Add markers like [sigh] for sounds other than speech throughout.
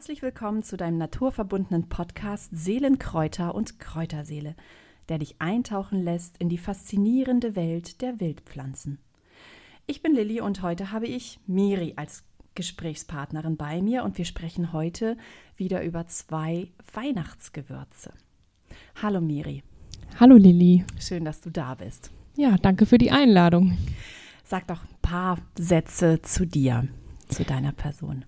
Herzlich willkommen zu deinem naturverbundenen Podcast Seelenkräuter und Kräuterseele, der dich eintauchen lässt in die faszinierende Welt der Wildpflanzen. Ich bin Lilly und heute habe ich Miri als Gesprächspartnerin bei mir und wir sprechen heute wieder über zwei Weihnachtsgewürze. Hallo Miri. Hallo Lilly. Schön, dass du da bist. Ja, danke für die Einladung. Sag doch ein paar Sätze zu dir, zu deiner Person.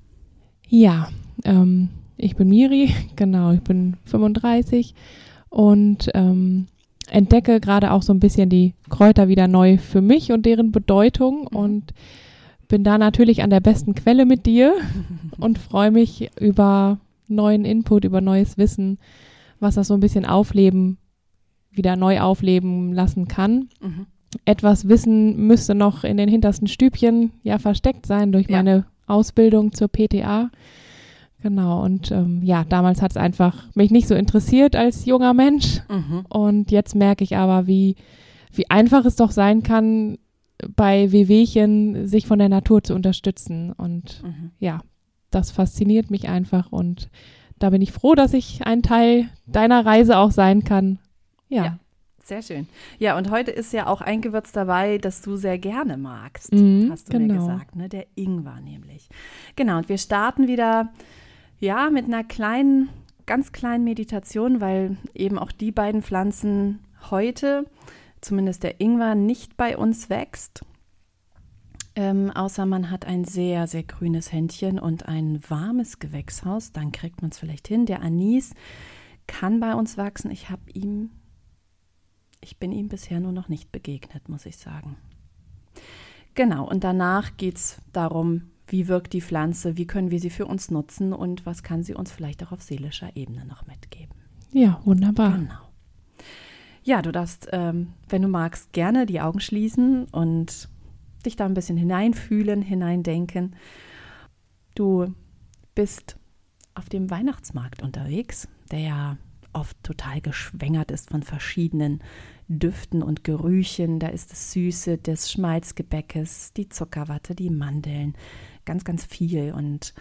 Ja, ähm, ich bin Miri, [laughs] genau, ich bin 35 und ähm, entdecke gerade auch so ein bisschen die Kräuter wieder neu für mich und deren Bedeutung mhm. und bin da natürlich an der besten Quelle mit dir [laughs] und freue mich über neuen Input, über neues Wissen, was das so ein bisschen aufleben, wieder neu aufleben lassen kann. Mhm. Etwas Wissen müsste noch in den hintersten Stübchen ja versteckt sein durch ja. meine Ausbildung zur PTA. Genau, und ähm, ja, damals hat es einfach mich nicht so interessiert als junger Mensch. Mhm. Und jetzt merke ich aber, wie, wie einfach es doch sein kann, bei Wehwehchen sich von der Natur zu unterstützen. Und mhm. ja, das fasziniert mich einfach. Und da bin ich froh, dass ich ein Teil deiner Reise auch sein kann. Ja. ja. Sehr schön. Ja, und heute ist ja auch ein Gewürz dabei, das du sehr gerne magst, mhm, hast du genau. mir gesagt, ne? Der Ingwer nämlich. Genau, und wir starten wieder, ja, mit einer kleinen, ganz kleinen Meditation, weil eben auch die beiden Pflanzen heute, zumindest der Ingwer, nicht bei uns wächst. Ähm, außer man hat ein sehr, sehr grünes Händchen und ein warmes Gewächshaus, dann kriegt man es vielleicht hin. Der Anis kann bei uns wachsen. Ich habe ihm ich bin ihm bisher nur noch nicht begegnet, muss ich sagen. Genau, und danach geht es darum, wie wirkt die Pflanze, wie können wir sie für uns nutzen und was kann sie uns vielleicht auch auf seelischer Ebene noch mitgeben. Ja, wunderbar. Genau. Ja, du darfst, ähm, wenn du magst, gerne die Augen schließen und dich da ein bisschen hineinfühlen, hineindenken. Du bist auf dem Weihnachtsmarkt unterwegs, der ja oft total geschwängert ist von verschiedenen Düften und Gerüchen. Da ist das Süße des Schmalzgebäckes, die Zuckerwatte, die Mandeln, ganz, ganz viel. Und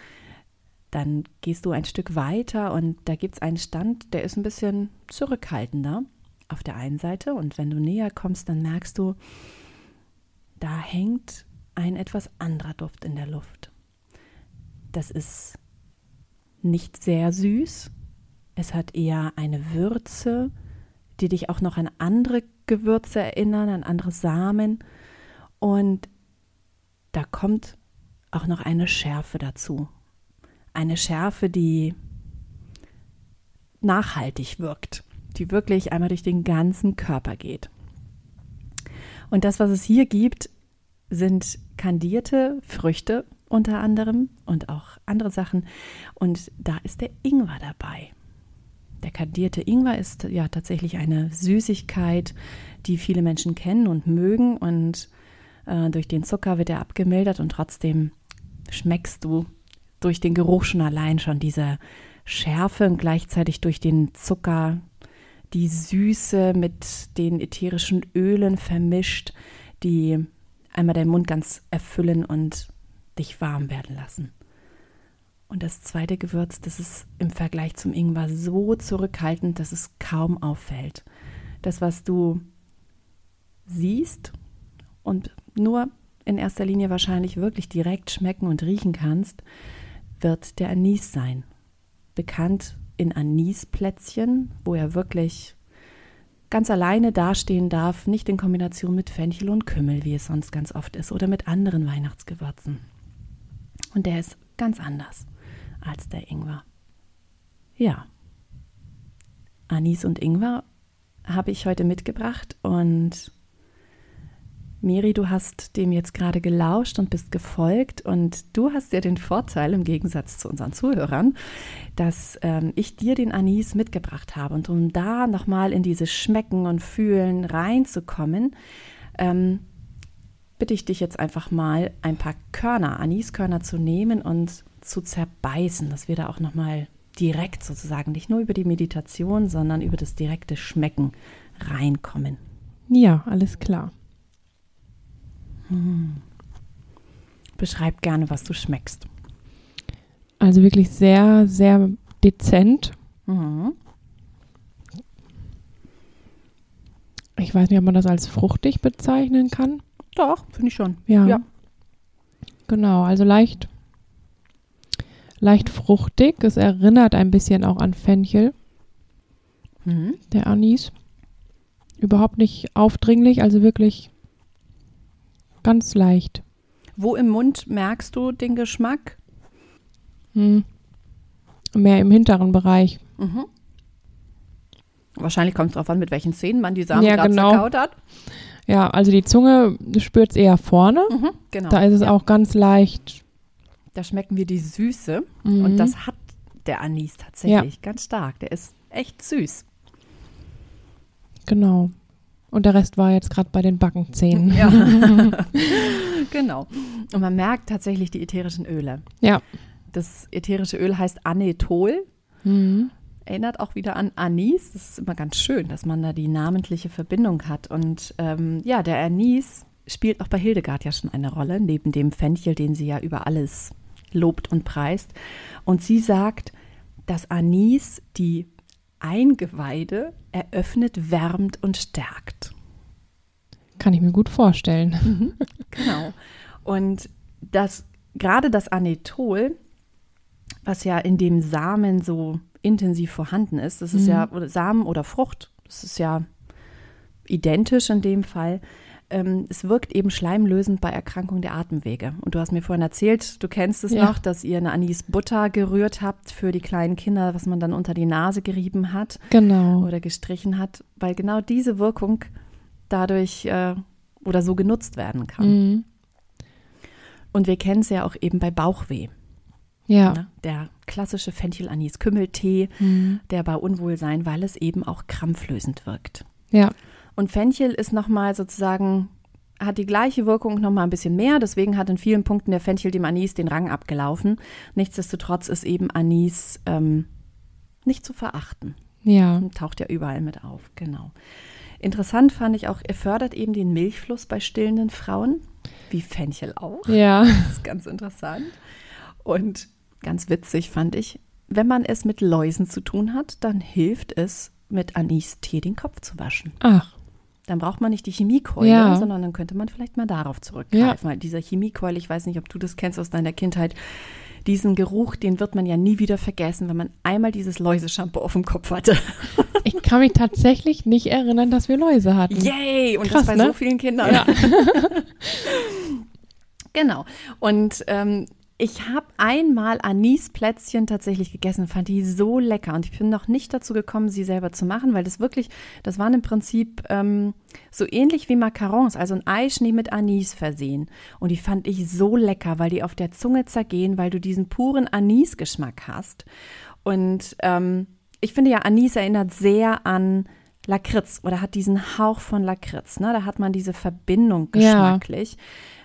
dann gehst du ein Stück weiter und da gibt es einen Stand, der ist ein bisschen zurückhaltender auf der einen Seite. Und wenn du näher kommst, dann merkst du, da hängt ein etwas anderer Duft in der Luft. Das ist nicht sehr süß, es hat eher eine Würze, die dich auch noch an andere Gewürze erinnern, an andere Samen. Und da kommt auch noch eine Schärfe dazu. Eine Schärfe, die nachhaltig wirkt, die wirklich einmal durch den ganzen Körper geht. Und das, was es hier gibt, sind kandierte Früchte unter anderem und auch andere Sachen. Und da ist der Ingwer dabei. Der kandierte Ingwer ist ja tatsächlich eine Süßigkeit, die viele Menschen kennen und mögen und äh, durch den Zucker wird er abgemildert und trotzdem schmeckst du durch den Geruch schon allein schon diese Schärfe und gleichzeitig durch den Zucker die Süße mit den ätherischen Ölen vermischt, die einmal deinen Mund ganz erfüllen und dich warm werden lassen. Und das zweite Gewürz, das ist im Vergleich zum Ingwer so zurückhaltend, dass es kaum auffällt. Das, was du siehst und nur in erster Linie wahrscheinlich wirklich direkt schmecken und riechen kannst, wird der Anis sein. Bekannt in Anisplätzchen, wo er wirklich ganz alleine dastehen darf, nicht in Kombination mit Fenchel und Kümmel, wie es sonst ganz oft ist, oder mit anderen Weihnachtsgewürzen. Und der ist ganz anders als der Ingwer. Ja, Anis und Ingwer habe ich heute mitgebracht und Miri, du hast dem jetzt gerade gelauscht und bist gefolgt und du hast ja den Vorteil im Gegensatz zu unseren Zuhörern, dass ähm, ich dir den Anis mitgebracht habe und um da nochmal in dieses Schmecken und Fühlen reinzukommen, ähm, bitte ich dich jetzt einfach mal ein paar Körner, Aniskörner zu nehmen und zu zerbeißen, dass wir da auch nochmal direkt sozusagen, nicht nur über die Meditation, sondern über das direkte Schmecken reinkommen. Ja, alles klar. Hm. Beschreib gerne, was du schmeckst. Also wirklich sehr, sehr dezent. Mhm. Ich weiß nicht, ob man das als fruchtig bezeichnen kann. Doch, finde ich schon. Ja. Ja. Genau, also leicht, leicht fruchtig. Es erinnert ein bisschen auch an Fenchel, Mhm. der Anis. Überhaupt nicht aufdringlich, also wirklich ganz leicht. Wo im Mund merkst du den Geschmack? Hm. Mehr im hinteren Bereich. Mhm. Wahrscheinlich kommt es darauf an, mit welchen Zähnen man die Samen Ja, gerade genau. zerkaut hat. Ja, also die Zunge spürt es eher vorne. Mhm. Genau. Da ist es ja. auch ganz leicht. Da schmecken wir die Süße. Mhm. Und das hat der Anis tatsächlich ganz stark. Der ist echt süß. Genau. Und der Rest war jetzt gerade bei den Backenzähnen. Ja. [laughs] genau. Und man merkt tatsächlich die ätherischen Öle. Ja. Das ätherische Öl heißt Anethol. Mhm. Erinnert auch wieder an Anis. Das ist immer ganz schön, dass man da die namentliche Verbindung hat. Und ähm, ja, der Anis spielt auch bei Hildegard ja schon eine Rolle, neben dem Fenchel, den sie ja über alles lobt und preist. Und sie sagt, dass Anis die Eingeweide eröffnet, wärmt und stärkt. Kann ich mir gut vorstellen. Genau. Und das, gerade das Anethol, was ja in dem Samen so intensiv vorhanden ist, das ist Mhm. ja oder Samen oder Frucht, das ist ja identisch in dem Fall. Ähm, es wirkt eben schleimlösend bei Erkrankung der Atemwege. Und du hast mir vorhin erzählt, du kennst es Ja. noch, dass ihr eine Anis-Butter gerührt habt für die kleinen Kinder, was man dann unter die Nase gerieben hat Genau. oder gestrichen hat, weil genau diese Wirkung dadurch äh, oder so genutzt werden kann. Mhm. Und wir kennen es ja auch eben bei Bauchweh. Ja. Ne? Der klassische Fenchel-Anis-Kümmeltee, Mhm. der bei Unwohlsein, weil es eben auch krampflösend wirkt. Ja. Und Fenchel ist nochmal sozusagen, hat die gleiche Wirkung nochmal ein bisschen mehr. Deswegen hat in vielen Punkten der Fenchel dem Anis den Rang abgelaufen. Nichtsdestotrotz ist eben Anis ähm, nicht zu verachten. Ja. Und taucht ja überall mit auf, genau. Interessant fand ich auch, er fördert eben den Milchfluss bei stillenden Frauen, wie Fenchel auch. Ja. [laughs] Das ist ganz interessant. Und ganz witzig fand ich, wenn man es mit Läusen zu tun hat, dann hilft es, mit Anis-Tee den Kopf zu waschen. Ach. Dann braucht man nicht die Chemiekeule, Ja. sondern dann könnte man vielleicht mal darauf zurückgreifen. Weil dieser Chemiekeule, ich weiß nicht, ob du das kennst aus deiner Kindheit, diesen Geruch, den wird man ja nie wieder vergessen, wenn man einmal dieses Läuseshampoo auf dem Kopf hatte. [laughs] Ich kann mich tatsächlich nicht erinnern, dass wir Läuse hatten. Yay! Und Krass, das bei ne? so vielen Kindern. Ja. [laughs] [laughs] Genau. Und ähm, ich habe einmal Anisplätzchen tatsächlich gegessen, fand die so lecker. Und ich bin noch nicht dazu gekommen, sie selber zu machen, weil das wirklich, das waren im Prinzip ähm, so ähnlich wie Macarons, also ein Eischnee mit Anis versehen. Und die fand ich so lecker, weil die auf der Zunge zergehen, weil du diesen puren Anisgeschmack hast. Und ähm, ich finde ja, Anis erinnert sehr an Lakritz oder hat diesen Hauch von Lakritz. Ne? Da hat man diese Verbindung Ja.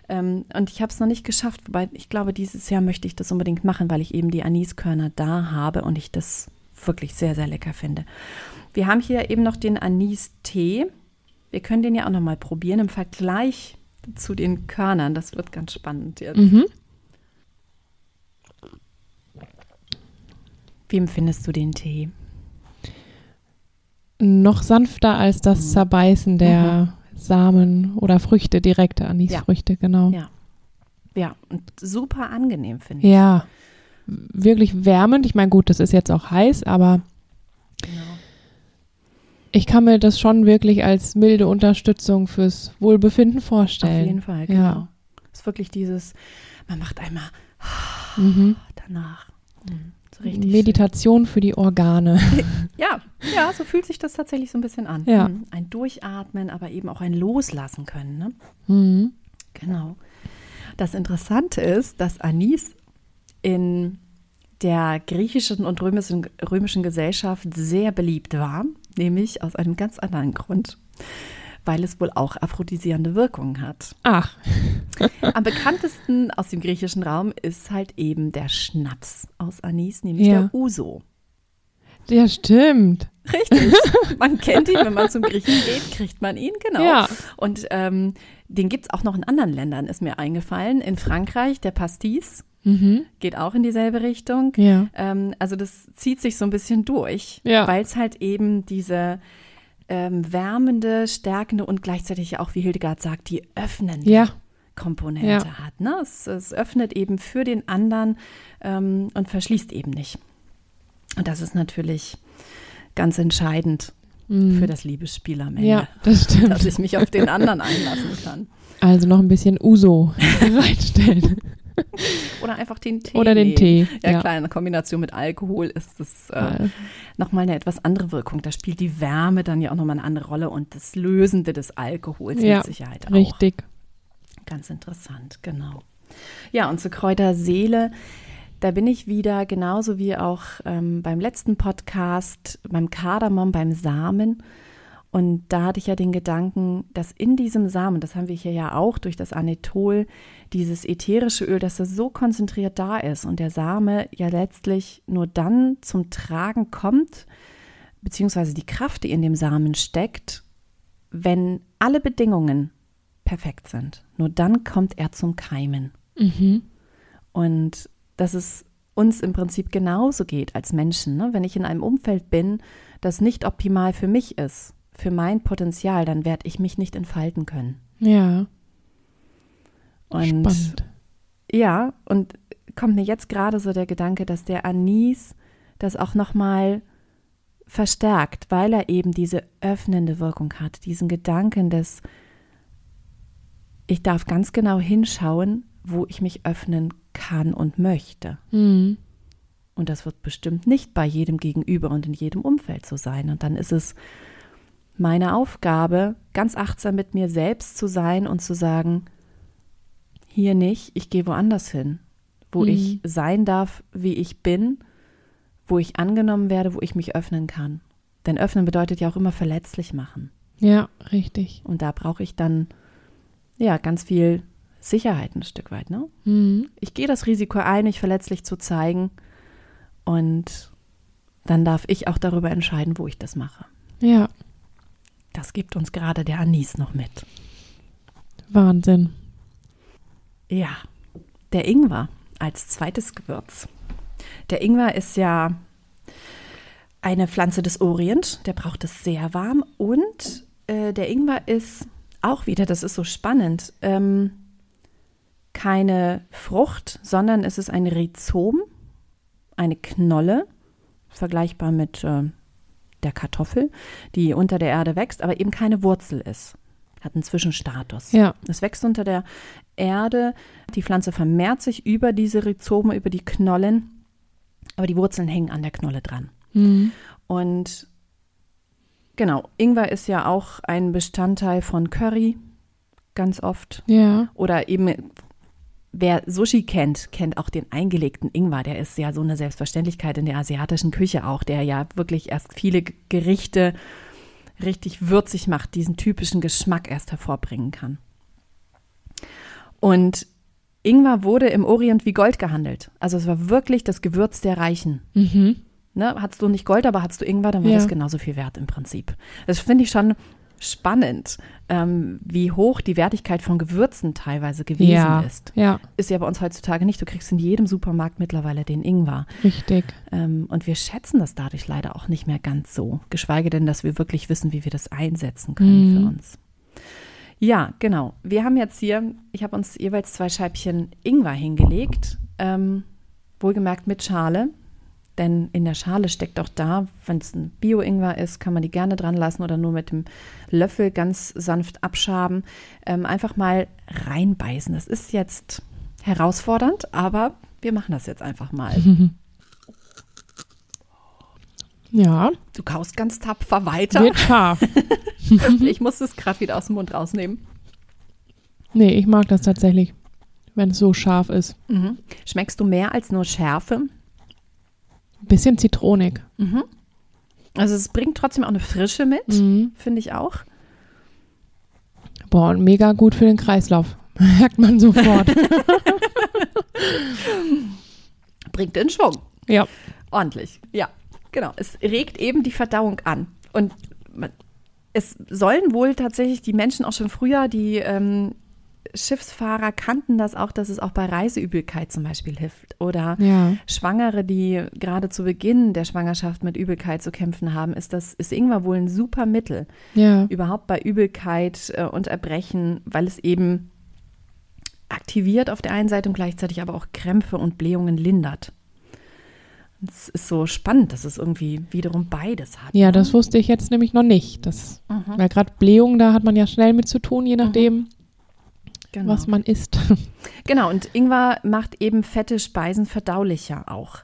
Ähm, und ich habe es noch nicht geschafft, wobei ich glaube, dieses Jahr möchte ich das unbedingt machen, weil ich eben die Aniskörner da habe und ich das wirklich sehr, sehr lecker finde. Wir haben hier eben noch den Anis-Tee. Wir können den ja auch noch mal probieren im Vergleich zu den Körnern. Das wird ganz spannend jetzt. Mhm. Wie empfindest du den Tee? Noch sanfter als das Zerbeißen der Samen oder Früchte, direkte Anisfrüchte, genau. Ja. Ja, und super angenehm finde ich. Ja. Wirklich wärmend. Ich meine, gut, das ist jetzt auch heiß, aber Genau. ich kann mir das schon wirklich als milde Unterstützung fürs Wohlbefinden vorstellen. Auf jeden Fall, Ja. genau. Es ist wirklich dieses, man macht einmal Mhm. danach. Mhm. So richtig Meditation für die Organe. schön. [laughs] Ja, ja, so fühlt sich das tatsächlich so ein bisschen an. Ja. Mhm. Ein Durchatmen, aber eben auch ein Loslassen können. Ne? Mhm. Genau. Das Interessante ist, dass Anis in der griechischen und römischen, römischen Gesellschaft sehr beliebt war, nämlich aus einem ganz anderen Grund, weil es wohl auch aphrodisierende Wirkungen hat. Ach, [laughs] Am bekanntesten aus dem griechischen Raum ist halt eben der Schnaps aus Anis, nämlich Ja. der Uso. Ja, stimmt. Richtig. [laughs] Man kennt ihn, wenn man zum Griechen geht, kriegt man ihn, genau. Ja. Und ähm, den gibt es auch noch in anderen Ländern, ist mir eingefallen. In Frankreich der Pastis Mhm. geht auch in dieselbe Richtung. Ja. Ähm, also das zieht sich so ein bisschen durch, Ja. weil es halt eben diese ähm, wärmende, stärkende und gleichzeitig auch, wie Hildegard sagt, die öffnende Ja. Komponente hat. Ne? Es, es öffnet eben für den anderen ähm, und verschließt eben nicht. Und das ist natürlich ganz entscheidend Mhm. für das Liebesspiel am Ende, Ja, das stimmt. dass ich mich auf den anderen einlassen kann. Also noch ein bisschen Uso [laughs] bereitstellen. Oder einfach den Tee. Oder den. Tee. Ja, Ja. klar, in Kombination mit Alkohol ist es äh, nochmal eine etwas andere Wirkung. Da spielt die Wärme dann ja auch nochmal eine andere Rolle und das Lösende des Alkohols Ja, mit Sicherheit auch. Richtig. Ganz interessant, genau. Ja, und zu Kräuterseele, da bin ich wieder genauso wie auch ähm, beim letzten Podcast, beim Kardamom, beim Samen. Und da hatte ich ja den Gedanken, dass in diesem Samen, das haben wir hier ja auch durch das Anethol, dieses ätherische Öl, dass das so konzentriert da ist und der Same ja letztlich nur dann zum Tragen kommt, beziehungsweise die Kraft, die in dem Samen steckt, wenn alle Bedingungen perfekt sind. Nur dann kommt er zum Keimen. Mhm. Und dass es uns im Prinzip genauso geht als Menschen. Ne? Wenn ich in einem Umfeld bin, das nicht optimal für mich ist, für mein Potenzial, dann werde ich mich nicht entfalten können. Ja. Und Spannend. ja, und kommt mir jetzt gerade so der Gedanke, dass der Anis das auch nochmal verstärkt, weil er eben diese öffnende Wirkung hat, diesen Gedanken des, ich darf ganz genau hinschauen, wo ich mich öffnen kann und möchte. Mhm. Und das wird bestimmt nicht bei jedem Gegenüber und in jedem Umfeld so sein. Und dann ist es meine Aufgabe, ganz achtsam mit mir selbst zu sein und zu sagen, hier nicht, ich gehe woanders hin, wo Mhm. ich sein darf, wie ich bin, wo ich angenommen werde, wo ich mich öffnen kann. Denn öffnen bedeutet ja auch immer verletzlich machen. Ja, richtig. Und da brauche ich dann ja ganz viel Sicherheit ein Stück weit. Ne? Mhm. Ich gehe das Risiko ein, mich verletzlich zu zeigen. Und dann darf ich auch darüber entscheiden, wo ich das mache. Ja, Das gibt uns gerade der Anis noch mit. Wahnsinn. Ja, der Ingwer als zweites Gewürz. Der Ingwer ist ja eine Pflanze des Orient, der braucht es sehr warm und äh, der Ingwer ist auch wieder, das ist so spannend, ähm, keine Frucht, sondern es ist ein Rhizom, eine Knolle, vergleichbar mit äh, der Kartoffel, die unter der Erde wächst, aber eben keine Wurzel ist. Hat einen Zwischenstatus. Ja, Es wächst unter der Erde, die Pflanze vermehrt sich über diese Rhizome, über die Knollen, aber die Wurzeln hängen an der Knolle dran. mhm. Und genau, Ingwer ist ja auch ein Bestandteil von Curry, ganz oft. ja, Oder eben, wer Sushi kennt, kennt auch den eingelegten Ingwer. Der ist ja so eine Selbstverständlichkeit in der asiatischen Küche auch, der ja wirklich erst viele Gerichte richtig würzig macht, diesen typischen Geschmack erst hervorbringen kann. Und Ingwer wurde im Orient wie Gold gehandelt. Also es war wirklich das Gewürz der Reichen. mhm. Ne? Hattest du nicht Gold, aber hattest du Ingwer, dann war Ja. das genauso viel wert im Prinzip. Das finde ich schon spannend, ähm, wie hoch die Wertigkeit von Gewürzen teilweise gewesen ja, ist. ja, Ist ja bei uns heutzutage nicht. Du kriegst in jedem Supermarkt mittlerweile den Ingwer. richtig. Ähm, und wir schätzen das dadurch leider auch nicht mehr ganz so. Geschweige denn, dass wir wirklich wissen, wie wir das einsetzen können Mhm. für uns. Ja, genau. Wir haben jetzt hier, ich habe uns jeweils zwei Scheibchen Ingwer hingelegt. Ähm, wohlgemerkt mit Schale. Denn in der Schale steckt auch da, wenn es ein Bio-Ingwer ist, kann man die gerne dran lassen oder nur mit dem Löffel ganz sanft abschaben. Ähm, einfach mal reinbeißen. Das ist jetzt herausfordernd, aber wir machen das jetzt einfach mal. [laughs] Ja, Du kaust ganz tapfer weiter. wird scharf. [laughs] Ich muss es gerade wieder aus dem Mund rausnehmen. Nee, ich mag das tatsächlich, wenn es so scharf ist. Mhm. Schmeckst du mehr als nur Schärfe? Bisschen zitronig. Mhm. Also es bringt trotzdem auch eine Frische mit, Mhm. finde ich auch. Boah, und mega gut für den Kreislauf. [laughs] Merkt man sofort. [laughs] Bringt den Schwung. ja. Ordentlich. Ja, genau. Es regt eben die Verdauung an. Und man, es sollen wohl tatsächlich die Menschen auch schon früher die ähm, Schiffsfahrer kannten das auch, dass es auch bei Reiseübelkeit zum Beispiel hilft. Oder Ja. Schwangere, die gerade zu Beginn der Schwangerschaft mit Übelkeit zu kämpfen haben, ist das ist Ingwer wohl ein super Mittel. Ja. Überhaupt bei Übelkeit äh, und Erbrechen, weil es eben aktiviert auf der einen Seite und gleichzeitig aber auch Krämpfe und Blähungen lindert. Es ist so spannend, dass es irgendwie wiederum beides hat. Ja, ne? das wusste ich jetzt nämlich noch nicht. Das, Mhm. Weil gerade Blähung, da hat man ja schnell mit zu tun, je nachdem, genau. was man isst. [laughs] genau, und Ingwer macht eben fette Speisen verdaulicher auch.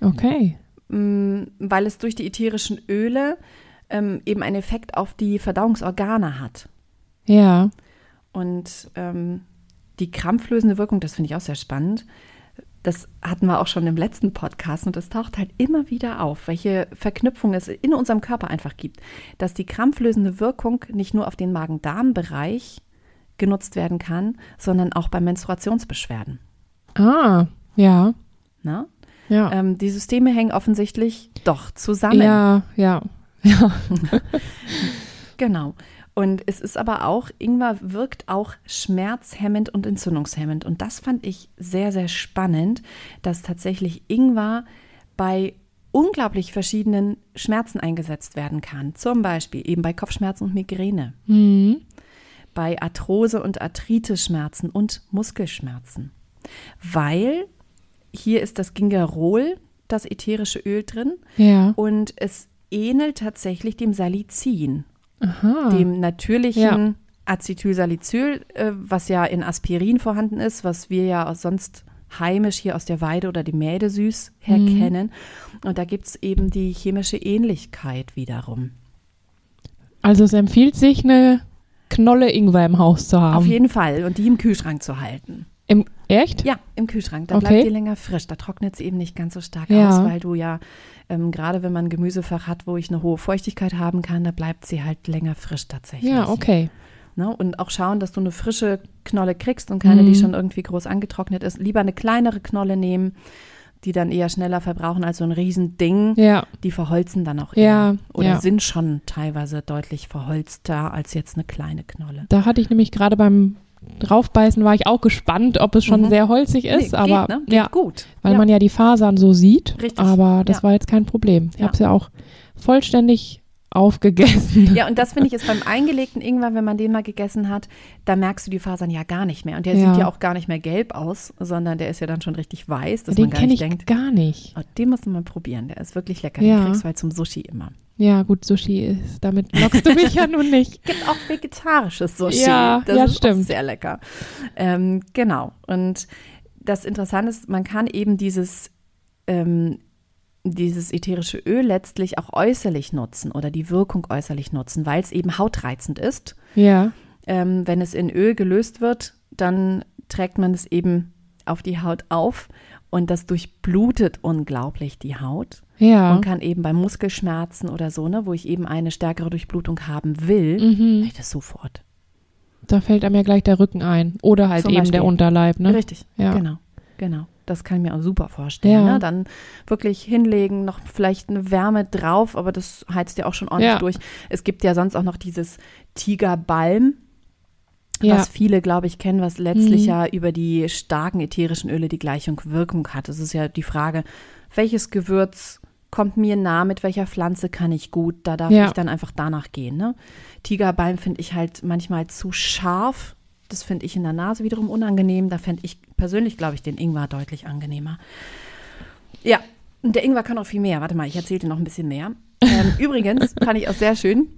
Okay. Mm, weil es durch die ätherischen Öle ähm, eben einen Effekt auf die Verdauungsorgane hat. Ja. Und ähm, die krampflösende Wirkung, das finde ich auch sehr spannend. Das hatten wir auch schon im letzten Podcast und das taucht halt immer wieder auf, welche Verknüpfung es in unserem Körper einfach gibt. Dass die krampflösende Wirkung nicht nur auf den Magen-Darm-Bereich genutzt werden kann, sondern auch bei Menstruationsbeschwerden. Ah, ja. Ne? Ja. Ähm, die Systeme hängen offensichtlich doch zusammen. ja, ja. Ja. [laughs] Genau. Und es ist aber auch, Ingwer wirkt auch schmerzhemmend und entzündungshemmend. Und das fand ich sehr, sehr spannend, dass tatsächlich Ingwer bei unglaublich verschiedenen Schmerzen eingesetzt werden kann. Zum Beispiel eben bei Kopfschmerzen und Migräne, Mhm. Bei Arthrose und Arthritis-Schmerzen und Muskelschmerzen. Weil hier ist das Gingerol, das ätherische Öl drin, Ja. und es ähnelt tatsächlich dem Salicin Aha. dem natürlichen Ja. Acetylsalicyl, äh, was ja in Aspirin vorhanden ist, was wir ja auch sonst heimisch hier aus der Weide oder dem Mädesüß her Mhm. kennen. Und da gibt es eben die chemische Ähnlichkeit wiederum. Also es empfiehlt sich, eine Knolle Ingwer im Haus zu haben. Auf jeden Fall. Und die im Kühlschrank zu halten. Im, echt? Ja, im Kühlschrank. Da Okay. bleibt die länger frisch. Da trocknet sie eben nicht ganz so stark Ja. aus, weil du ja, ähm, gerade wenn man ein Gemüsefach hat, wo ich eine hohe Feuchtigkeit haben kann, da bleibt sie halt länger frisch tatsächlich. Ja, okay. Ne? Und auch schauen, dass du eine frische Knolle kriegst und keine, die Mhm. schon irgendwie groß angetrocknet ist. Lieber eine kleinere Knolle nehmen, die dann eher schneller verbrauchen als so ein Riesending. Ja. Die verholzen dann auch Ja, eher. Oder ja. sind schon teilweise deutlich verholzter als jetzt eine kleine Knolle. Da hatte ich nämlich gerade beim Draufbeißen war ich auch gespannt, ob es schon Mhm. sehr holzig ist, Nee, aber geht, ne? geht ja, gut. weil ja. man ja die Fasern so sieht. Richtig, Aber das ja. war jetzt kein Problem. Ich Ja. habe es ja auch vollständig aufgegessen. Ja, und das finde ich ist beim eingelegten Ingwer, wenn man den mal gegessen hat, da merkst du die Fasern ja gar nicht mehr. Und der Ja. sieht ja auch gar nicht mehr gelb aus, sondern der ist ja dann schon richtig weiß, dass Den man gar nicht ich denkt, gar nicht. oh, den muss man probieren, der ist wirklich lecker. Ja. Den kriegst du halt zum Sushi immer. Ja, gut, Sushi ist, damit lockst du mich ja nun nicht. [laughs] gibt auch vegetarisches Sushi. Ja, das ja, ist stimmt. Sehr lecker. Ähm, genau. Und das Interessante ist, man kann eben dieses, ähm, dieses ätherische Öl letztlich auch äußerlich nutzen oder die Wirkung äußerlich nutzen, weil es eben hautreizend ist. Ja, Ähm, wenn es in Öl gelöst wird, dann trägt man es eben auf die Haut auf und das durchblutet unglaublich die Haut ja. und kann eben bei Muskelschmerzen oder so, ne, wo ich eben eine stärkere Durchblutung haben will, Mhm. ich das sofort. Da fällt einem ja gleich der Rücken ein. Oder halt Zum eben Beispiel. der Unterleib, ne? Richtig, Ja. genau, genau. Das kann ich mir auch super vorstellen. Ja. Ne? Dann wirklich hinlegen, noch vielleicht eine Wärme drauf, aber das heizt ja auch schon ordentlich Ja. durch. Es gibt ja sonst auch noch dieses Tigerbalm, Ja. was viele, glaube ich, kennen, was letztlich Mhm. ja über die starken ätherischen Öle die gleiche Wirkung hat. Es ist ja die Frage, welches Gewürz kommt mir nah, mit welcher Pflanze kann ich gut, da darf Ja. ich dann einfach danach gehen. Ne? Tigerbalm finde ich halt manchmal zu scharf. Das finde ich in der Nase wiederum unangenehm. Da fände ich persönlich, glaube ich, den Ingwer deutlich angenehmer. Ja, und der Ingwer kann auch viel mehr. Warte mal, ich erzähle dir noch ein bisschen mehr. Ähm, [laughs] übrigens fand ich auch sehr schön,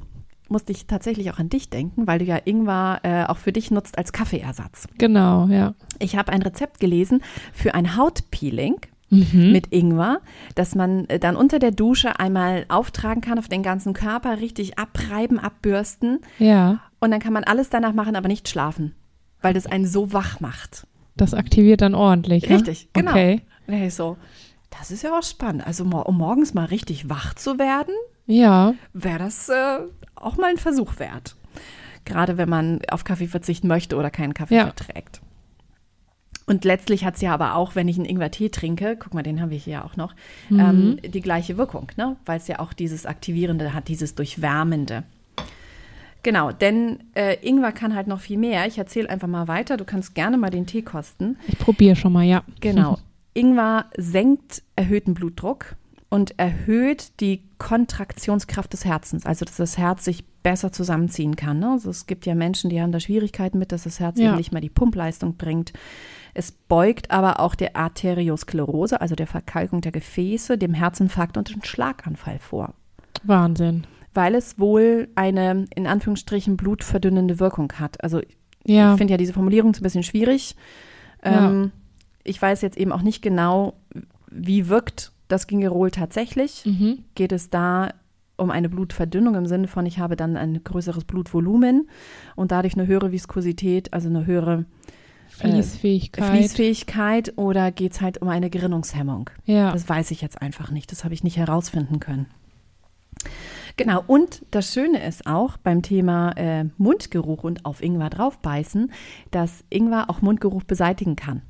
musste ich tatsächlich auch an dich denken, weil du ja Ingwer äh, auch für dich nutzt als Kaffeeersatz. Genau, ja. Ich habe ein Rezept gelesen für ein Hautpeeling Mhm. mit Ingwer, dass man äh, dann unter der Dusche einmal auftragen kann auf den ganzen Körper, richtig abreiben, abbürsten Ja, und dann kann man alles danach machen, aber nicht schlafen, weil das einen so wach macht. Das aktiviert dann ordentlich. ne? Richtig, genau. Okay. Ich so, das ist ja auch spannend. Also um morgens mal richtig wach zu werden, Ja, wäre das äh, auch mal ein Versuch wert. Gerade wenn man auf Kaffee verzichten möchte oder keinen Kaffee Ja. verträgt. Und letztlich hat es ja aber auch, wenn ich einen Ingwertee trinke, guck mal, den haben wir hier auch noch, ähm, die gleiche Wirkung, ne? weil es ja auch dieses Aktivierende hat, dieses Durchwärmende. Genau, denn äh, Ingwer kann halt noch viel mehr. Ich erzähle einfach mal weiter. Du kannst gerne mal den Tee kosten. Ich probiere schon mal, ja. Genau. [laughs] Ingwer senkt erhöhten Blutdruck und erhöht die Kontraktionskraft des Herzens, also dass das Herz sich besser zusammenziehen kann. Ne? Also es gibt ja Menschen, die haben da Schwierigkeiten mit, dass das Herz Ja. eben nicht mehr die Pumpleistung bringt. Es beugt aber auch der Arteriosklerose, also der Verkalkung der Gefäße, dem Herzinfarkt und dem Schlaganfall vor, Wahnsinn. Weil es wohl eine in Anführungsstrichen blutverdünnende Wirkung hat. Also Ja, ich finde ja diese Formulierung so ein bisschen schwierig. Ja. Ähm, ich weiß jetzt eben auch nicht genau, wie wirkt das Gingerol tatsächlich. mhm. Geht es da um eine Blutverdünnung im Sinne von, ich habe dann ein größeres Blutvolumen und dadurch eine höhere Viskosität, also eine höhere äh, Fließfähigkeit. Fließfähigkeit oder geht es halt um eine Gerinnungshemmung? ja. Das weiß ich jetzt einfach nicht. Das habe ich nicht herausfinden können. Genau, und das Schöne ist auch beim Thema äh, Mundgeruch und auf Ingwer draufbeißen, dass Ingwer auch Mundgeruch beseitigen kann.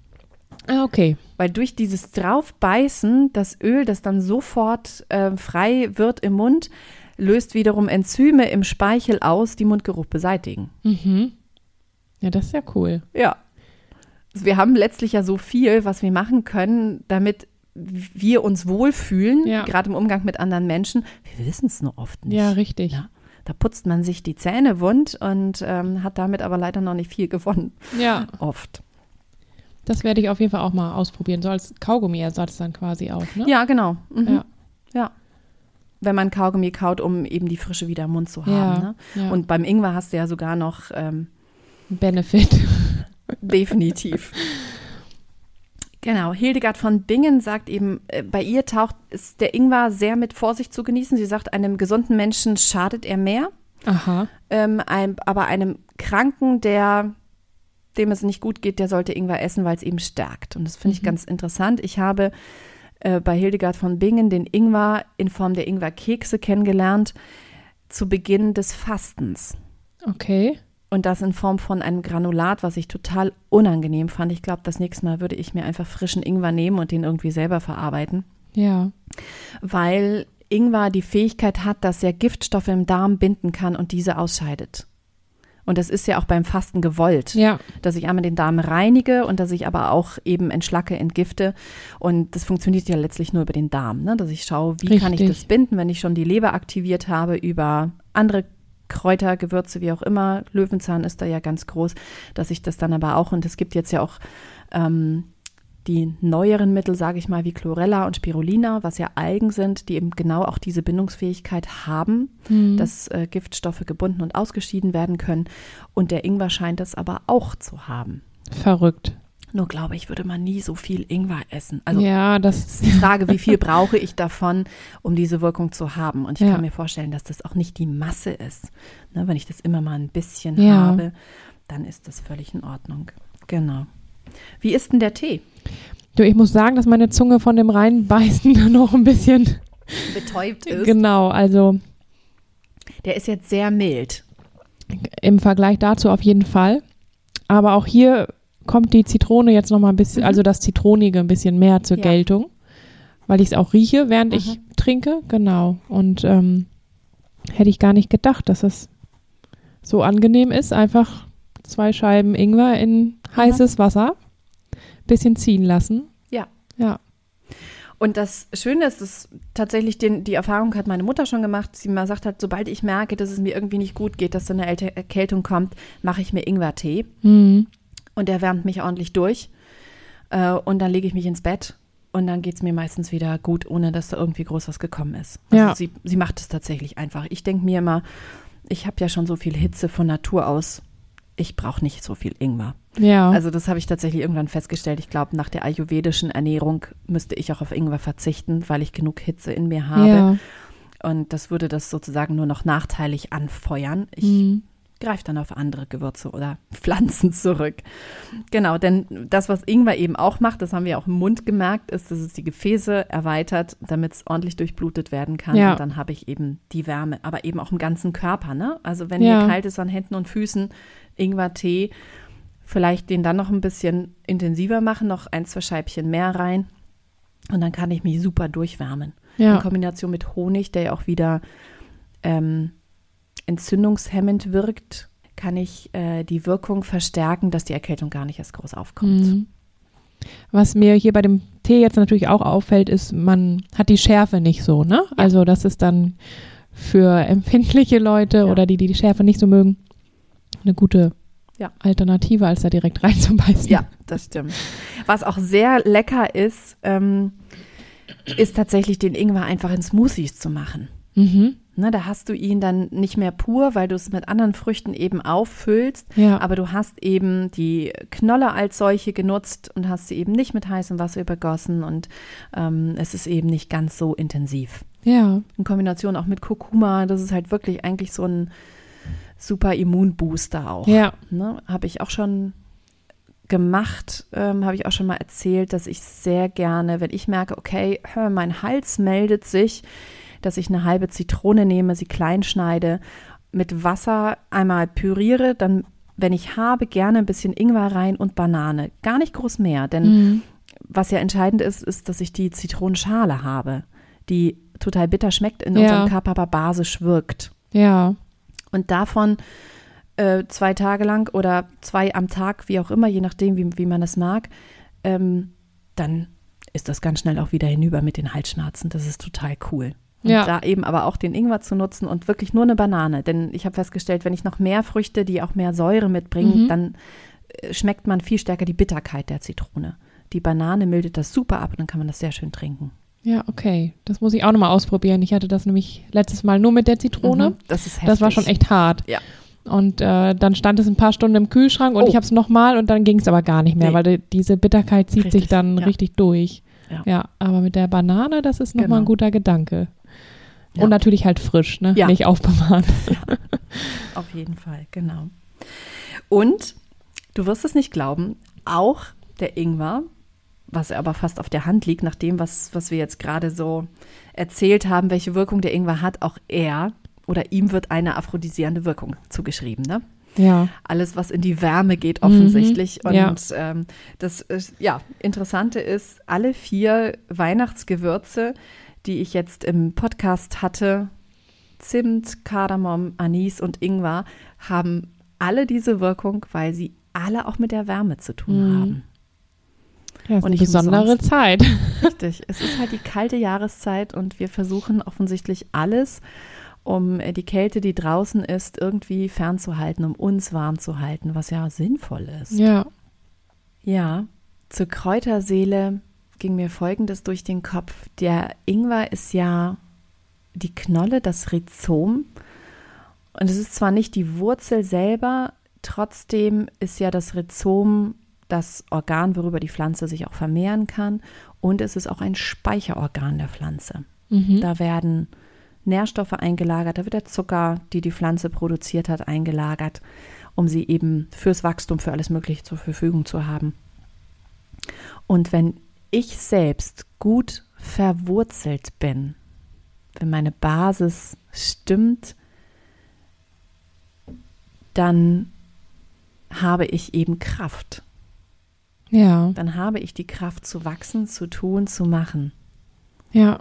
Ah, okay. Weil durch dieses Draufbeißen das Öl, das dann sofort äh, frei wird im Mund, löst wiederum Enzyme im Speichel aus, die Mundgeruch beseitigen. Mhm. Ja, das ist ja cool. Ja. Also wir haben letztlich ja so viel, was wir machen können, damit wir uns wohlfühlen, Ja. gerade im Umgang mit anderen Menschen. Wir wissen es nur oft nicht. Ja, richtig. Ja. Da putzt man sich die Zähne wund und ähm, hat damit aber leider noch nicht viel gewonnen. Ja, Oft. das werde ich auf jeden Fall auch mal ausprobieren. So als Kaugummiersatz dann quasi auch, ne? Ja, genau. Mhm. Ja. ja. Wenn man Kaugummi kaut, um eben die Frische wieder im Mund zu haben. Ja, Ne? Und beim Ingwer hast du ja sogar noch ähm, Benefit. [laughs] definitiv. Genau, Hildegard von Bingen sagt eben, äh, bei ihr taucht ist der Ingwer sehr mit Vorsicht zu genießen. Sie sagt, einem gesunden Menschen schadet er mehr, Aha. ähm, ein, aber einem Kranken, der dem es nicht gut geht, der sollte Ingwer essen, weil es eben stärkt. Und das finde ich Mhm. ganz interessant. Ich habe äh, bei Hildegard von Bingen den Ingwer in Form der Ingwerkekse kennengelernt zu Beginn des Fastens. Okay. Und das in Form von einem Granulat, was ich total unangenehm fand. Ich glaube, das nächste Mal würde ich mir einfach frischen Ingwer nehmen und den irgendwie selber verarbeiten, Ja. weil Ingwer die Fähigkeit hat, dass er Giftstoffe im Darm binden kann und diese ausscheidet. Und das ist ja auch beim Fasten gewollt, Ja. dass ich einmal den Darm reinige und dass ich aber auch eben entschlacke, entgifte. Und das funktioniert ja letztlich nur über den Darm, ne? dass ich schaue, wie kann ich Richtig. das binden, wenn ich schon die Leber aktiviert habe über andere Kräuter, Gewürze, wie auch immer. Löwenzahn ist da ja ganz groß, dass ich das dann aber auch, und es gibt jetzt ja auch ähm, die neueren Mittel, sage ich mal, wie Chlorella und Spirulina, was ja Algen sind, die eben genau auch diese Bindungsfähigkeit haben, Mhm. dass äh, Giftstoffe gebunden und ausgeschieden werden können. Und der Ingwer scheint das aber auch zu haben. Verrückt. Nur glaube ich, würde man nie so viel Ingwer essen. Also ja, das. ist die Frage, wie viel brauche ich davon, um diese Wirkung zu haben. Und ich Ja. kann mir vorstellen, dass das auch nicht die Masse ist. Ne, wenn ich das immer mal ein bisschen Ja. habe, dann ist das völlig in Ordnung. Genau. Wie ist denn der Tee? Du, ich muss sagen, dass meine Zunge von dem Reinbeißen [laughs] noch ein bisschen. Betäubt Genau, also Der ist jetzt sehr mild. im Vergleich dazu auf jeden Fall. Aber auch hier kommt die Zitrone jetzt noch mal ein bisschen, Mhm. also das Zitronige ein bisschen mehr zur Ja. Geltung, weil ich es auch rieche, während Mhm. ich trinke. Genau. Und ähm, hätte ich gar nicht gedacht, dass es so angenehm ist. Einfach zwei Scheiben Ingwer in heißes Wasser, bisschen ziehen lassen. Ja. Ja. Und das Schöne ist, dass tatsächlich den, die Erfahrung hat meine Mutter schon gemacht. Sie mal sagt hat, sobald ich merke, dass es mir irgendwie nicht gut geht, dass so eine Erkältung kommt, mache ich mir Ingwertee Mhm. Und der wärmt mich ordentlich durch. Äh, und dann lege ich mich ins Bett und dann geht es mir meistens wieder gut, ohne dass da irgendwie groß was gekommen ist. Also Ja. sie, sie macht es tatsächlich einfach. Ich denke mir immer, ich habe ja schon so viel Hitze von Natur aus. Ich brauche nicht so viel Ingwer. Ja. Also das habe ich tatsächlich irgendwann festgestellt. Ich glaube, nach der ayurvedischen Ernährung müsste ich auch auf Ingwer verzichten, weil ich genug Hitze in mir habe. ja. Und das würde das sozusagen nur noch nachteilig anfeuern. Ich Mhm. Greife dann auf andere Gewürze oder [laughs] Pflanzen zurück. Genau, denn das, was Ingwer eben auch macht, das haben wir auch im Mund gemerkt, ist, dass es die Gefäße erweitert, damit es ordentlich durchblutet werden kann. Ja. Und dann habe ich eben die Wärme, aber eben auch im ganzen Körper. Ne? Also wenn Ja. mir kalt ist an Händen und Füßen, Ingwer-Tee, vielleicht den dann noch ein bisschen intensiver machen, noch ein, zwei Scheibchen mehr rein. Und dann kann ich mich super durchwärmen. In Ja. Kombination mit Honig, der ja auch wieder ähm, entzündungshemmend wirkt, kann ich äh, die Wirkung verstärken, dass die Erkältung gar nicht erst groß aufkommt. Mhm. Was mir hier bei dem Tee jetzt natürlich auch auffällt, ist, man hat die Schärfe nicht so, ne? Ja. Also das ist dann für empfindliche Leute Ja. oder die, die die Schärfe nicht so mögen, eine gute Ja. Alternative, als da direkt [laughs] reinzubeißen. Ja, das stimmt. Was auch sehr lecker ist, ähm, ist tatsächlich den Ingwer einfach in Smoothies zu machen. Mhm. Ne, da hast du ihn dann nicht mehr pur, weil du es mit anderen Früchten eben auffüllst. Ja. Aber du hast eben die Knolle als solche genutzt und hast sie eben nicht mit heißem Wasser übergossen und ähm, es ist eben nicht ganz so intensiv. ja. In Kombination auch mit Kurkuma, das ist halt wirklich eigentlich so ein super Immunbooster auch. Ja. Ne, habe ich auch schon gemacht, ähm, habe ich auch schon mal erzählt, dass ich sehr gerne, wenn ich merke, okay, mein Hals meldet sich, dass ich eine halbe Zitrone nehme, sie klein schneide, mit Wasser einmal püriere, dann, wenn ich habe, gerne ein bisschen Ingwer rein und Banane. Gar nicht groß mehr, denn Mhm. was ja entscheidend ist, ist, dass ich die Zitronenschale habe, die total bitter schmeckt, in Ja. unserem Körper aber basisch wirkt. Ja. Und davon äh, zwei Tage lang oder zwei am Tag, wie auch immer, je nachdem, wie, wie man es mag, ähm, dann ist das ganz schnell auch wieder hinüber mit den Halsschmerzen. Das ist total cool. Und Ja. da eben aber auch den Ingwer zu nutzen und wirklich nur eine Banane. Denn ich habe festgestellt, wenn ich noch mehr Früchte, die auch mehr Säure mitbringen, Mhm. dann äh, schmeckt man viel stärker die Bitterkeit der Zitrone. Die Banane mildet das super ab und dann kann man das sehr schön trinken. Ja, okay. Das muss ich auch nochmal ausprobieren. Ich hatte das nämlich letztes Mal nur mit der Zitrone. Mhm. Das ist heftig. Das war schon echt hart. Ja. Und äh, dann stand es ein paar Stunden im Kühlschrank und Oh. ich habe es nochmal und dann ging es aber gar nicht mehr, Nee. weil die, diese Bitterkeit zieht Richtig, sich dann ja. richtig durch. Ja. aber mit der Banane, das ist nochmal Genau. ein guter Gedanke. Ja. Und natürlich halt frisch, ne? Ja. Nicht aufbewahren. [laughs] Auf jeden Fall, genau. Und du wirst es nicht glauben, auch der Ingwer, was aber fast auf der Hand liegt, nach dem, was, was wir jetzt gerade so erzählt haben, welche Wirkung der Ingwer hat, auch er oder ihm wird eine aphrodisierende Wirkung zugeschrieben. Ne? Ja. Alles, was in die Wärme geht, offensichtlich. Mhm, ja. Und ähm, das ist, ja, Interessante ist, alle vier Weihnachtsgewürze, die ich jetzt im Podcast hatte, Zimt, Kardamom, Anis und Ingwer, haben alle diese Wirkung, weil sie alle auch mit der Wärme zu tun Mhm. haben. ja Und eine besondere umsonst. Zeit. [laughs] Richtig. Es ist halt die kalte Jahreszeit und wir versuchen offensichtlich alles, um äh, die Kälte, die draußen ist, irgendwie fernzuhalten, um uns warm zu halten, was ja sinnvoll ist. Ja. Ja, zur Kräuterseele ging mir Folgendes durch den Kopf. Der Ingwer ist ja die Knolle, das Rhizom. Und es ist zwar nicht die Wurzel selber, trotzdem ist ja das Rhizom das Organ, worüber die Pflanze sich auch vermehren kann. Und es ist auch ein Speicherorgan der Pflanze. Mhm. Da werden Nährstoffe eingelagert, da wird der Zucker, die die Pflanze produziert hat, eingelagert, um sie eben fürs Wachstum, für alles Mögliche zur Verfügung zu haben. Und wenn ich selbst gut verwurzelt bin, wenn meine Basis stimmt, dann habe ich eben Kraft. Ja. Dann habe ich die Kraft zu wachsen, zu tun, zu machen. Ja.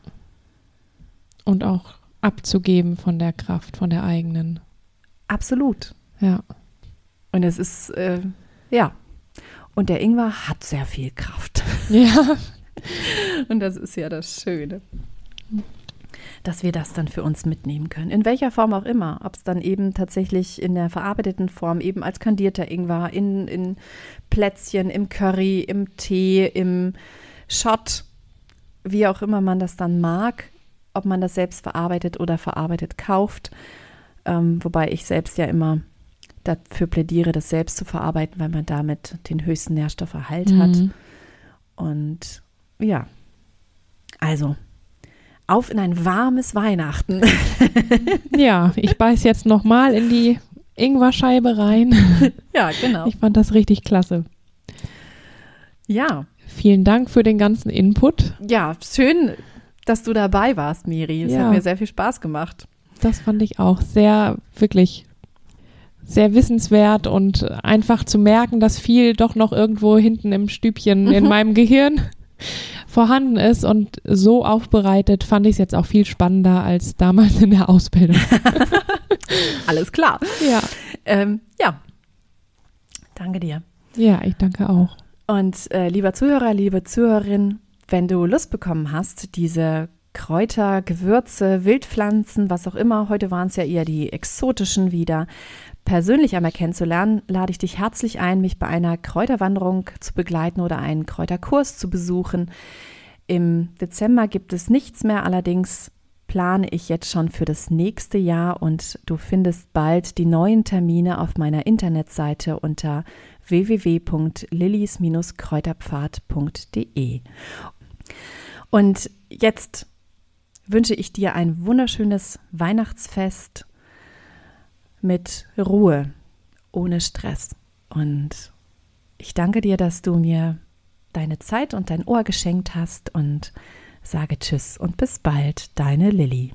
Und auch abzugeben von der Kraft, von der eigenen. Absolut. Ja. Und es ist, äh, ja. Und der Ingwer hat sehr viel Kraft. [laughs] Ja. Und das ist ja das Schöne. Dass wir das dann für uns mitnehmen können. In welcher Form auch immer. Ob es dann eben tatsächlich in der verarbeiteten Form, eben als kandierter Ingwer, in, in Plätzchen, im Curry, im Tee, im Shot, wie auch immer man das dann mag, ob man das selbst verarbeitet oder verarbeitet kauft. Ähm, wobei ich selbst ja immer dafür plädiere, das selbst zu verarbeiten, weil man damit den höchsten Nährstofferhalt hat. Mhm. Und ja, also auf in ein warmes Weihnachten. [laughs] Ja, ich beiß jetzt nochmal in die Ingwerscheibe rein. [laughs] ja, genau. Ich fand das richtig klasse. Ja, Vielen Dank für den ganzen Input. ja, schön, dass du dabei warst, Miri. Es Ja. hat mir sehr viel Spaß gemacht. Das fand ich auch sehr, wirklich sehr wissenswert und einfach zu merken, dass viel doch noch irgendwo hinten im Stübchen in Mhm. meinem Gehirn [laughs] vorhanden ist und so aufbereitet fand ich es jetzt auch viel spannender als damals in der Ausbildung. [laughs] Alles klar. Ja. Ähm, ja. Danke dir. Ja, ich danke auch. Und äh, lieber Zuhörer, liebe Zuhörerin, wenn du Lust bekommen hast, diese Kräuter, Gewürze, Wildpflanzen, was auch immer, heute waren es ja eher die exotischen wieder, persönlich einmal kennenzulernen, lade ich dich herzlich ein, mich bei einer Kräuterwanderung zu begleiten oder einen Kräuterkurs zu besuchen. Im Dezember gibt es nichts mehr, allerdings plane ich jetzt schon für das nächste Jahr und du findest bald die neuen Termine auf meiner Internetseite unter www.lillis-kräuterpfad.de. Und jetzt wünsche ich dir ein wunderschönes Weihnachtsfest mit Ruhe, ohne Stress. Und ich danke dir, dass du mir deine Zeit und dein Ohr geschenkt hast und sage Tschüss und bis bald, deine Lilly.